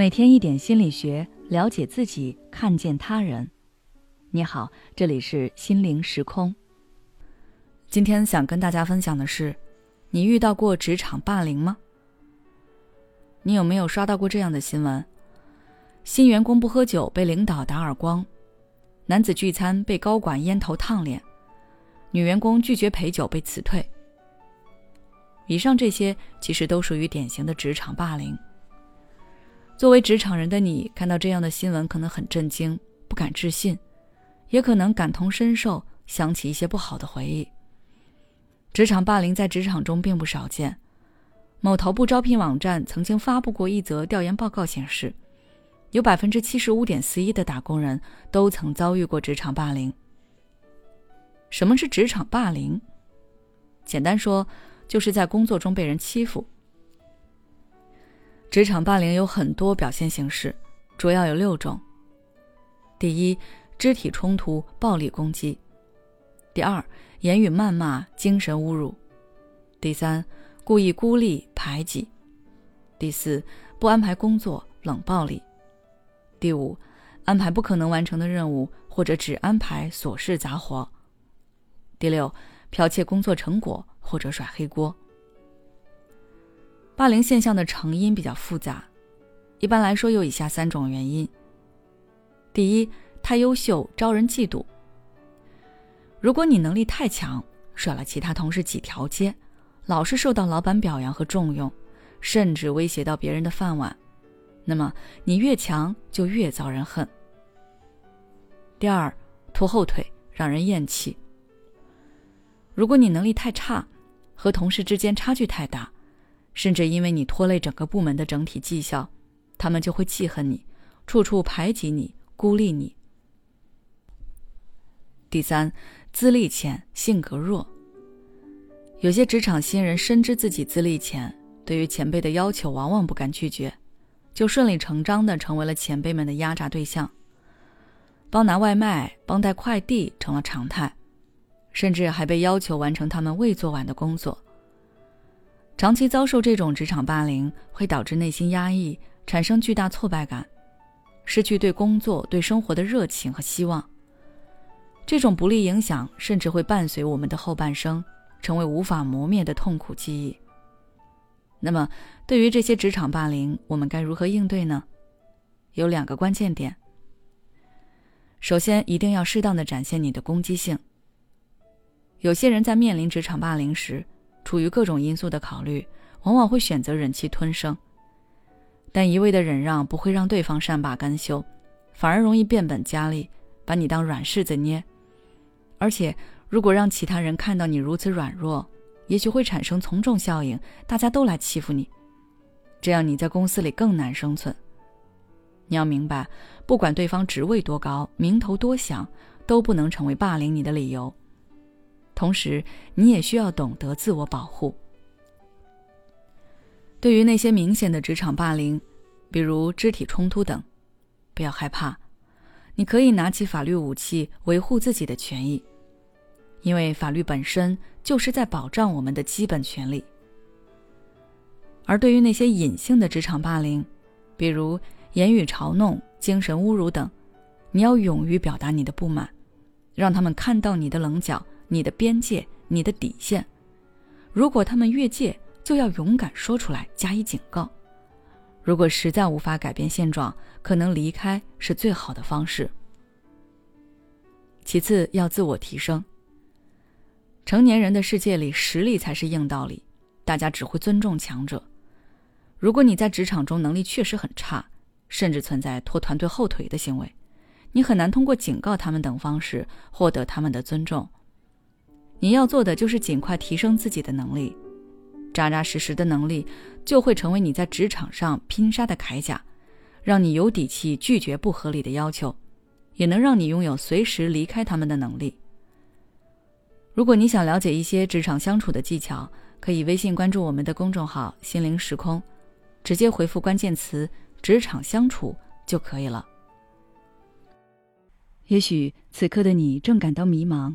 每天一点心理学，了解自己，看见他人。你好，这里是心灵时空。今天想跟大家分享的是，你遇到过职场霸凌吗？你有没有刷到过这样的新闻？新员工不喝酒被领导打耳光，男子聚餐被高管烟头烫脸，女员工拒绝陪酒被辞退。以上这些其实都属于典型的职场霸凌。作为职场人的你，看到这样的新闻，可能很震惊，不敢置信，也可能感同身受，想起一些不好的回忆。职场霸凌在职场中并不少见。某头部招聘网站曾经发布过一则调研报告，显示，有百分之七十五点四一的打工人都曾遭遇过职场霸凌。什么是职场霸凌？简单说，就是在工作中被人欺负。职场霸凌有很多表现形式，主要有六种。第一，肢体冲突、暴力攻击；第二，言语谩骂、精神侮辱；第三，故意孤立、排挤；第四，不安排工作、冷暴力；第五，安排不可能完成的任务或者只安排琐事杂活；第六，剽窃工作成果或者甩黑锅。霸凌现象的成因比较复杂，一般来说有以下三种原因。第一，太优秀招人嫉妒。如果你能力太强，甩了其他同事几条街，老是受到老板表扬和重用，甚至威胁到别人的饭碗，那么你越强就越遭人恨。第二，拖后腿让人厌弃。如果你能力太差，和同事之间差距太大。甚至因为你拖累整个部门的整体绩效，他们就会记恨你，处处排挤你、孤立你。第三，资历浅、性格弱。有些职场新人深知自己资历浅，对于前辈的要求往往不敢拒绝，就顺理成章的成为了前辈们的压榨对象。帮拿外卖、帮带快递成了常态，甚至还被要求完成他们未做完的工作。长期遭受这种职场霸凌，会导致内心压抑，产生巨大挫败感，失去对工作、对生活的热情和希望。这种不利影响甚至会伴随我们的后半生，成为无法磨灭的痛苦记忆。那么，对于这些职场霸凌，我们该如何应对呢？有两个关键点。首先，一定要适当的展现你的攻击性。有些人在面临职场霸凌时，出于各种因素的考虑，往往会选择忍气吞声。但一味的忍让不会让对方善罢甘休，反而容易变本加厉，把你当软柿子捏。而且，如果让其他人看到你如此软弱，也许会产生从众效应，大家都来欺负你，这样你在公司里更难生存。你要明白，不管对方职位多高、名头多响，都不能成为霸凌你的理由。同时，你也需要懂得自我保护。对于那些明显的职场霸凌，比如肢体冲突等，不要害怕，你可以拿起法律武器维护自己的权益，因为法律本身就是在保障我们的基本权利。而对于那些隐性的职场霸凌，比如言语嘲弄、精神侮辱等，你要勇于表达你的不满，让他们看到你的棱角。你的边界，你的底线，如果他们越界，就要勇敢说出来，加以警告。如果实在无法改变现状，可能离开是最好的方式。其次，要自我提升。成年人的世界里，实力才是硬道理，大家只会尊重强者。如果你在职场中能力确实很差，甚至存在拖团队后腿的行为，你很难通过警告他们等方式获得他们的尊重。你要做的就是尽快提升自己的能力，扎扎实实的能力就会成为你在职场上拼杀的铠甲，让你有底气拒绝不合理的要求，也能让你拥有随时离开他们的能力。如果你想了解一些职场相处的技巧，可以微信关注我们的公众号“心灵时空”，直接回复关键词“职场相处”就可以了。也许此刻的你正感到迷茫。